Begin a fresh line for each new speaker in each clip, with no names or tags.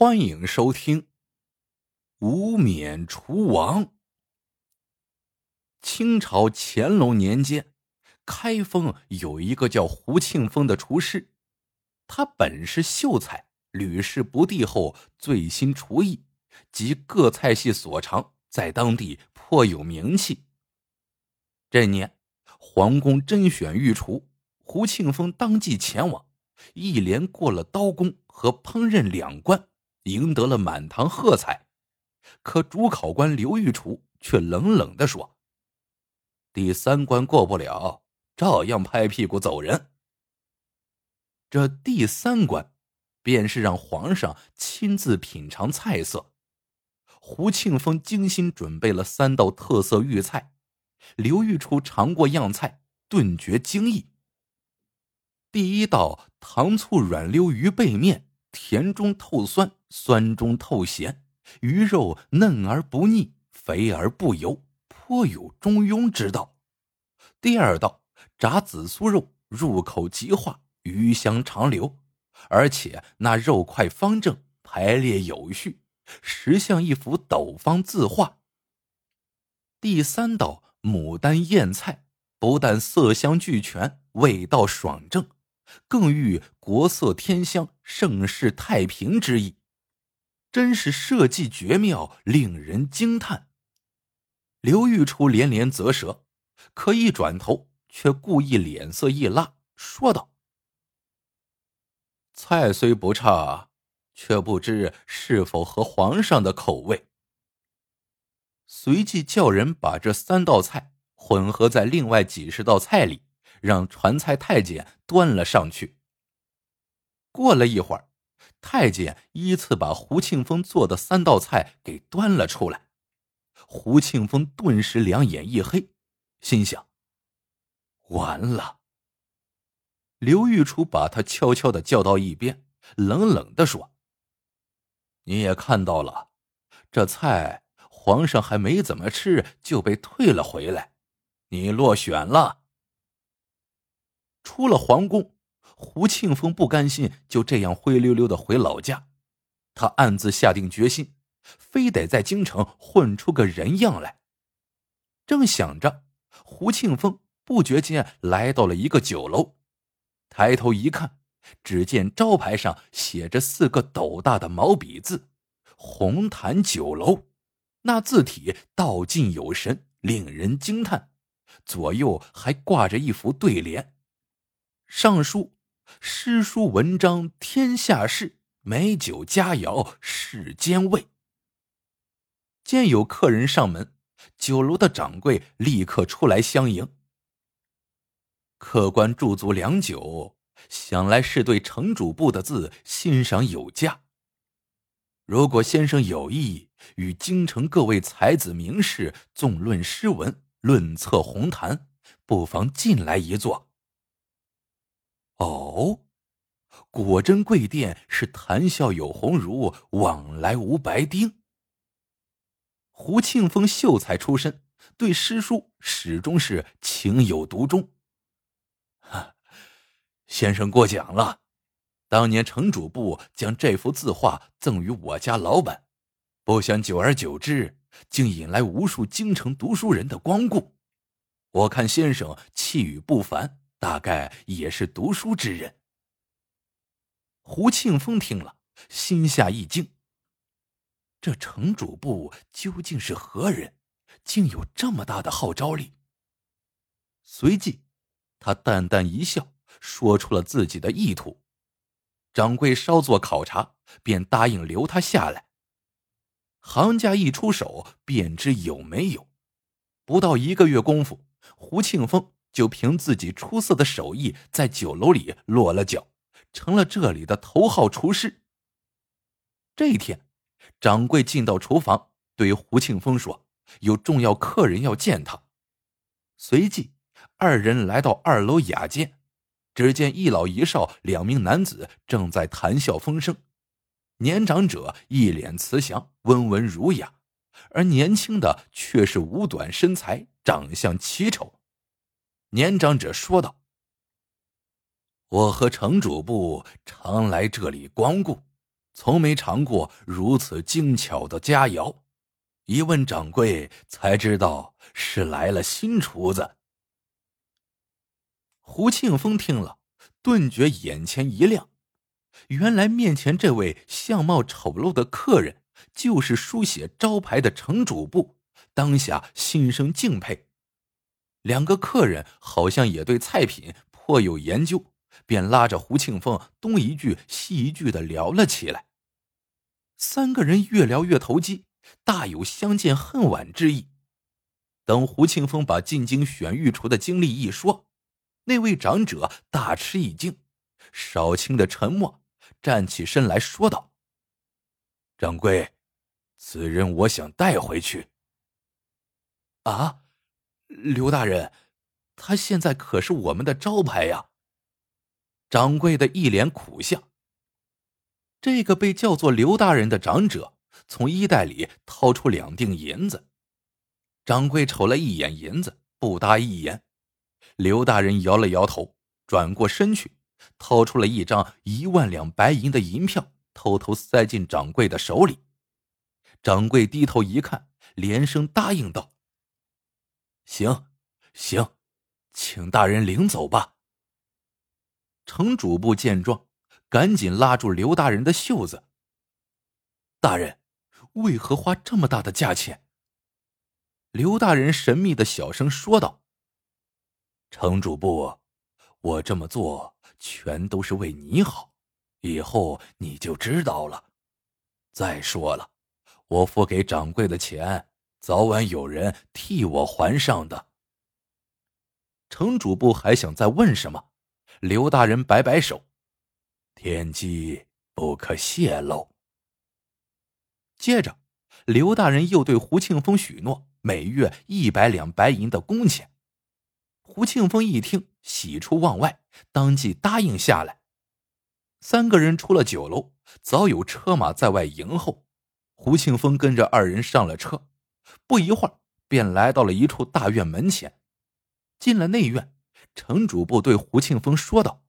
欢迎收听《无冕厨王》。清朝乾隆年间，开封有一个叫胡庆丰的厨师，他本是秀才，屡试不第后醉心厨艺，及各菜系所长，在当地颇有名气。这年，皇宫甄选御厨，胡庆丰当即前往，一连过了刀工和烹饪两关。赢得了满堂喝彩，可主考官刘玉楚却冷冷的说：“第三关过不了，照样拍屁股走人。”这第三关，便是让皇上亲自品尝菜色。胡庆丰精心准备了三道特色御菜，刘玉楚尝过样菜，顿觉惊异。第一道糖醋软溜鱼背面。甜中透酸，酸中透咸，鱼肉嫩而不腻，肥而不油，颇有中庸之道。第二道炸紫苏肉，入口即化，鱼香长流，而且那肉块方正，排列有序，实像一幅斗方字画。第三道牡丹燕菜，不但色香俱全，味道爽正。更欲国色天香、盛世太平之意，真是设计绝妙，令人惊叹。刘玉初连连啧舌，可一转头却故意脸色一拉，说道：“菜虽不差，却不知是否合皇上的口味。”随即叫人把这三道菜混合在另外几十道菜里。让传菜太监端了上去。过了一会儿，太监依次把胡庆丰做的三道菜给端了出来。胡庆丰顿时两眼一黑，心想：完了。刘玉初把他悄悄的叫到一边，冷冷的说：“你也看到了，这菜皇上还没怎么吃就被退了回来，你落选了。”出了皇宫，胡庆丰不甘心就这样灰溜溜的回老家，他暗自下定决心，非得在京城混出个人样来。正想着，胡庆丰不觉间来到了一个酒楼，抬头一看，只见招牌上写着四个斗大的毛笔字“红坛酒楼”，那字体道尽有神，令人惊叹。左右还挂着一副对联。上书诗书文章天下事，美酒佳肴世间味。见有客人上门，酒楼的掌柜立刻出来相迎。客官驻足良久，想来是对城主部的字欣赏有加。如果先生有意与京城各位才子名士纵论诗文，论策红谈，不妨进来一坐。哦，果真贵店是谈笑有鸿儒，往来无白丁。胡庆丰秀才出身，对诗书始终是情有独钟。哈，先生过奖了。当年城主部将这幅字画赠予我家老板，不想久而久之，竟引来无数京城读书人的光顾。我看先生气宇不凡。大概也是读书之人。胡庆丰听了，心下一惊。这城主部究竟是何人？竟有这么大的号召力？随即，他淡淡一笑，说出了自己的意图。掌柜稍作考察，便答应留他下来。行家一出手，便知有没有。不到一个月功夫，胡庆丰。就凭自己出色的手艺，在酒楼里落了脚，成了这里的头号厨师。这一天，掌柜进到厨房，对胡庆丰说：“有重要客人要见他。”随即，二人来到二楼雅间，只见一老一少两名男子正在谈笑风生。年长者一脸慈祥，温文儒雅，而年轻的却是五短身材，长相奇丑。年长者说道：“我和城主部常来这里光顾，从没尝过如此精巧的佳肴。一问掌柜，才知道是来了新厨子。胡庆峰听了，顿觉眼前一亮，原来面前这位相貌丑陋的客人，就是书写招牌的城主部。当下心生敬佩。两个客人好像也对菜品颇有研究，便拉着胡庆峰东一句西一句的聊了起来。三个人越聊越投机。大有相见恨晚之意。等胡庆峰把进京选御厨的经历一说，那位长者大吃一惊，少卿的沉默，站起身来说道：“掌柜，此人我想带回去。”啊，刘大人，他现在可是我们的招牌呀！掌柜的一脸苦相。这个被叫做刘大人的长者。从衣袋里掏出两锭银子，掌柜瞅了一眼银子，不答一言。刘大人摇了摇头，转过身去，掏出了一张一万两白银的银票，偷偷塞进掌柜的手里。掌柜低头一看，连声答应道：“行，行，请大人领走吧。”程主簿见状，赶紧拉住刘大人的袖子：“大人。”为何花这么大的价钱？刘大人神秘的小声说道：“程主簿，我这么做全都是为你好，以后你就知道了。再说了，我付给掌柜的钱，早晚有人替我还上的。”程主簿还想再问什么，刘大人摆摆手：“天机不可泄露。”接着，刘大人又对胡庆峰许诺每月一百两白银的工钱。胡庆峰一听，喜出望外，当即答应下来。三个人出了酒楼，早有车马在外迎候。胡庆峰跟着二人上了车，不一会儿便来到了一处大院门前。进了内院，程主簿对胡庆峰说道：“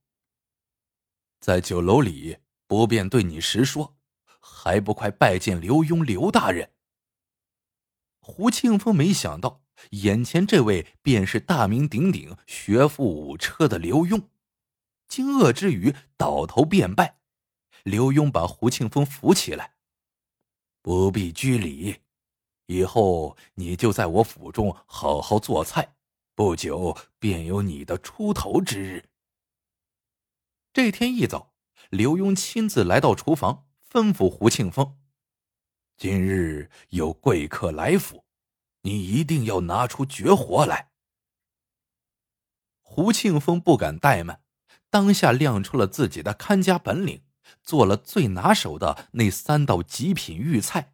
在酒楼里不便对你实说。”还不快拜见刘墉刘大人！胡庆峰没想到，眼前这位便是大名鼎鼎、学富五车的刘墉，惊愕之余倒头便拜。刘墉把胡庆峰扶起来，不必拘礼，以后你就在我府中好好做菜，不久便有你的出头之日。这天一早，刘墉亲自来到厨房。吩咐胡庆峰：“今日有贵客来府，你一定要拿出绝活来。”胡庆峰不敢怠慢，当下亮出了自己的看家本领，做了最拿手的那三道极品御菜。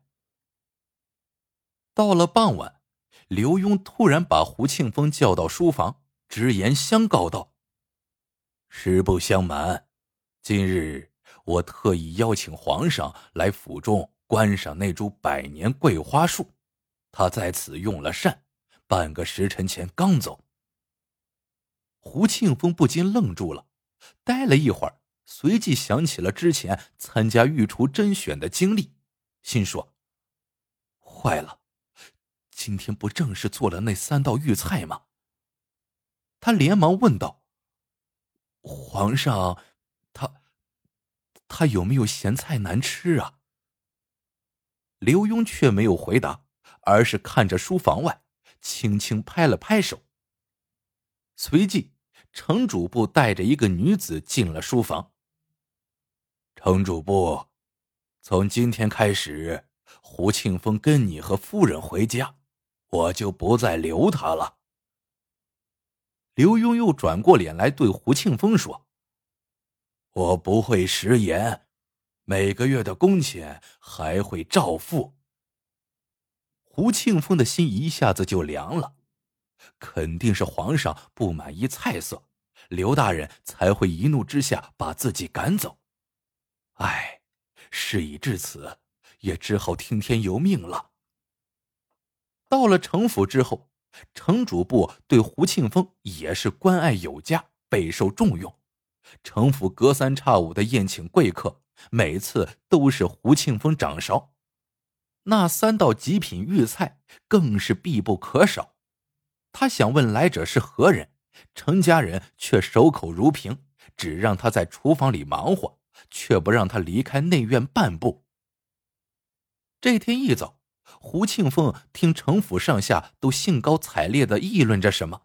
到了傍晚，刘墉突然把胡庆峰叫到书房，直言相告道：“实不相瞒，今日……”我特意邀请皇上来府中观赏那株百年桂花树，他在此用了膳，半个时辰前刚走。胡庆峰不禁愣住了，呆了一会儿，随即想起了之前参加御厨甄选的经历，心说：“坏了，今天不正是做了那三道御菜吗？”他连忙问道：“皇上，他？”他有没有嫌菜难吃啊？刘墉却没有回答，而是看着书房外，轻轻拍了拍手。随即，程主簿带着一个女子进了书房。程主簿，从今天开始，胡庆峰跟你和夫人回家，我就不再留他了。刘墉又转过脸来对胡庆峰说。我不会食言，每个月的工钱还会照付。胡庆峰的心一下子就凉了，肯定是皇上不满意菜色，刘大人才会一怒之下把自己赶走。唉，事已至此，也只好听天由命了。到了城府之后，城主部对胡庆峰也是关爱有加，备受重用。城府隔三差五的宴请贵客，每次都是胡庆丰掌勺。那三道极品御菜更是必不可少。他想问来者是何人，程家人却守口如瓶，只让他在厨房里忙活，却不让他离开内院半步。这天一早，胡庆丰听城府上下都兴高采烈的议论着什么，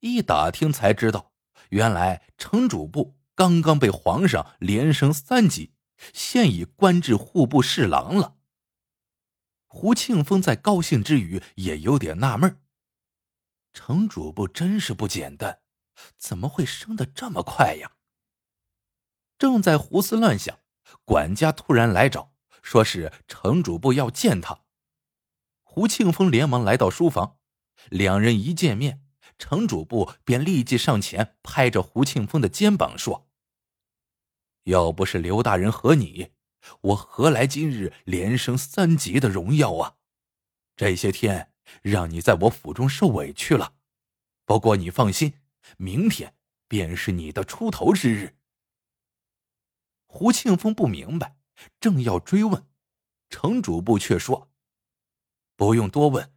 一打听才知道，原来城主簿刚刚被皇上连升三级，现已官至户部侍郎了。胡庆丰在高兴之余，也有点纳闷城主簿真是不简单，怎么会升得这么快呀？正在胡思乱想，管家突然来找，说是程主簿要见他。胡庆丰连忙来到书房，两人一见面，程主簿便立即上前，拍着胡庆丰的肩膀说：“要不是刘大人和你。”我何来今日连升三级的荣耀啊？这些天让你在我府中受委屈了，不过你放心，明天便是你的出头之日。胡庆丰不明白，正要追问，程主簿却说：“不用多问，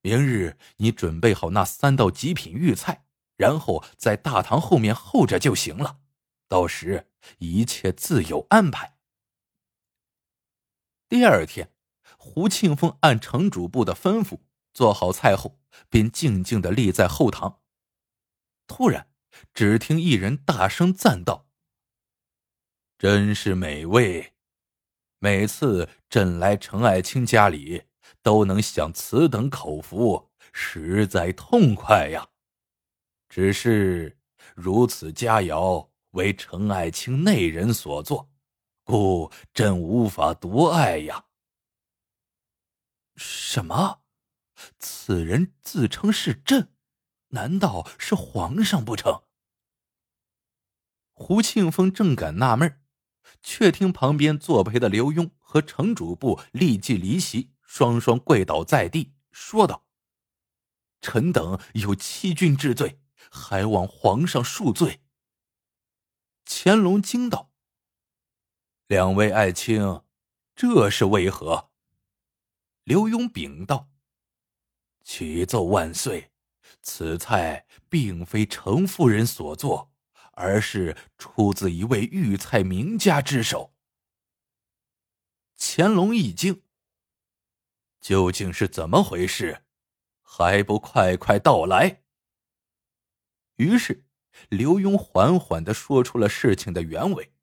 明日你准备好那三道极品御菜，然后在大堂后面候着就行了，到时一切自有安排。”第二天，胡庆峰按程主簿的吩咐做好菜后，便静静的立在后堂。突然，只听一人大声赞道：“真是美味！每次朕来陈爱卿家里，都能享此等口福，实在痛快呀！只是如此佳肴为陈爱卿内人所做。”故朕无法夺爱呀！什么？此人自称是朕，难道是皇上不成？胡庆丰正感纳闷，却听旁边作陪的刘墉和程主簿立即离席，双双跪倒在地，说道：“臣等有欺君之罪，还望皇上恕罪。”乾隆惊道。两位爱卿，这是为何？刘墉禀道：“启奏万岁，此菜并非程夫人所做，而是出自一位御菜名家之手。”乾隆一惊：“究竟是怎么回事？还不快快道来！”于是，刘墉缓缓的说出了事情的原委。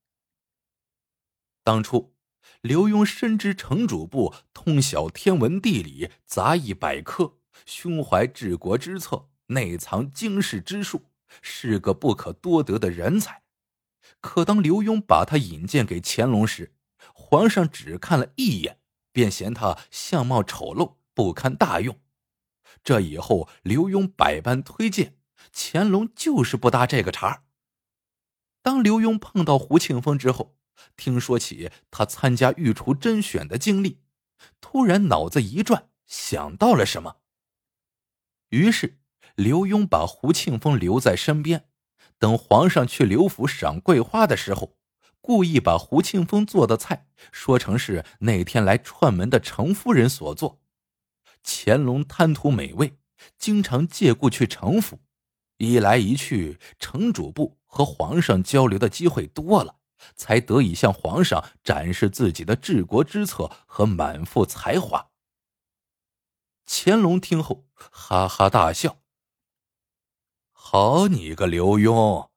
当初，刘墉深知城主簿通晓天文地理、杂役百科，胸怀治国之策，内藏经世之术，是个不可多得的人才。可当刘墉把他引荐给乾隆时，皇上只看了一眼，便嫌他相貌丑陋，不堪大用。这以后，刘墉百般推荐，乾隆就是不搭这个茬。当刘墉碰到胡庆丰之后，听说起他参加御厨甄选的经历，突然脑子一转，想到了什么。于是刘墉把胡庆丰留在身边，等皇上去刘府赏桂花的时候，故意把胡庆丰做的菜说成是那天来串门的程夫人所做。乾隆贪图美味，经常借故去程府，一来一去，程主簿和皇上交流的机会多了。才得以向皇上展示自己的治国之策和满腹才华。乾隆听后哈哈大笑：“好你个刘墉！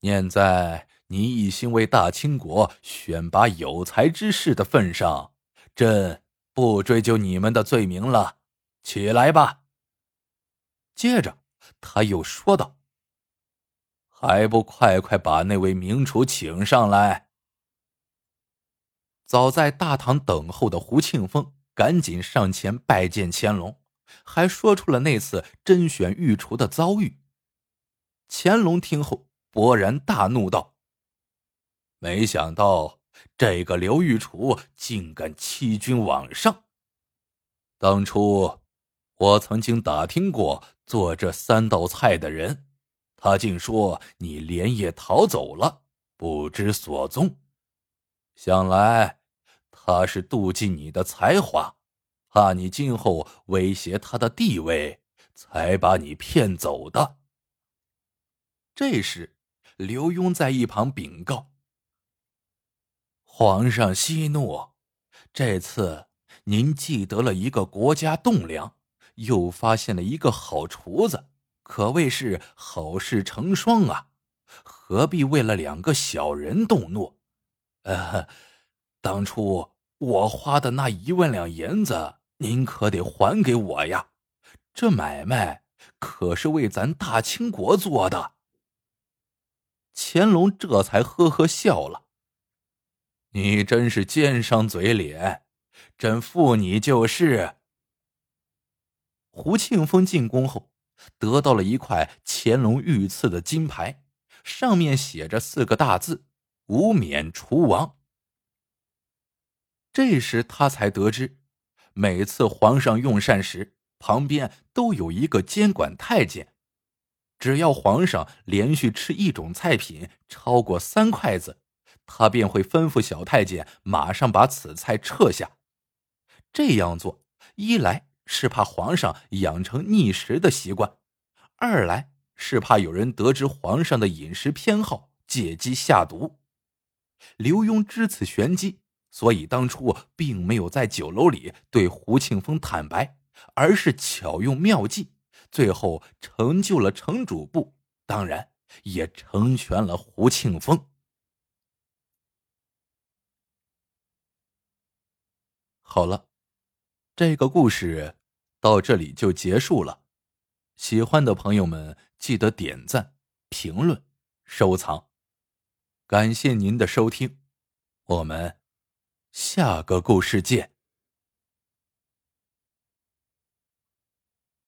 念在你一心为大清国选拔有才之士的份上，朕不追究你们的罪名了。起来吧。”接着他又说道。还不快快把那位名厨请上来！早在大堂等候的胡庆丰赶紧上前拜见乾隆，还说出了那次甄选御厨的遭遇。乾隆听后勃然大怒道：“没想到这个刘御厨竟敢欺君罔上！当初我曾经打听过做这三道菜的人。”他竟说你连夜逃走了，不知所踪，想来他是妒忌你的才华，怕你今后威胁他的地位，才把你骗走的。这时，刘墉在一旁禀告：“皇上息怒，这次您既得了一个国家栋梁，又发现了一个好厨子，可谓是好事成双啊！何必为了两个小人动怒？呃，当初我花的那一万两银子，您可得还给我呀！这买卖可是为咱大清国做的。”乾隆这才呵呵笑了。你真是奸商嘴脸，朕负你就是。胡庆峰进宫后，得到了一块乾隆御赐的金牌，上面写着四个大字：“无冕除王。”这时他才得知，每次皇上用膳时，旁边都有一个监管太监。只要皇上连续吃一种菜品超过三筷子，他便会吩咐小太监马上把此菜撤下。这样做，一来是怕皇上养成逆食的习惯，二来是怕有人得知皇上的饮食偏好，借机下毒。刘墉知此玄机，所以当初并没有在酒楼里对胡庆峰坦白，而是巧用妙计。最后成就了城主部，当然也成全了胡庆峰。好了，这个故事到这里就结束了。喜欢的朋友们记得点赞、评论、收藏，感谢您的收听，我们下个故事见。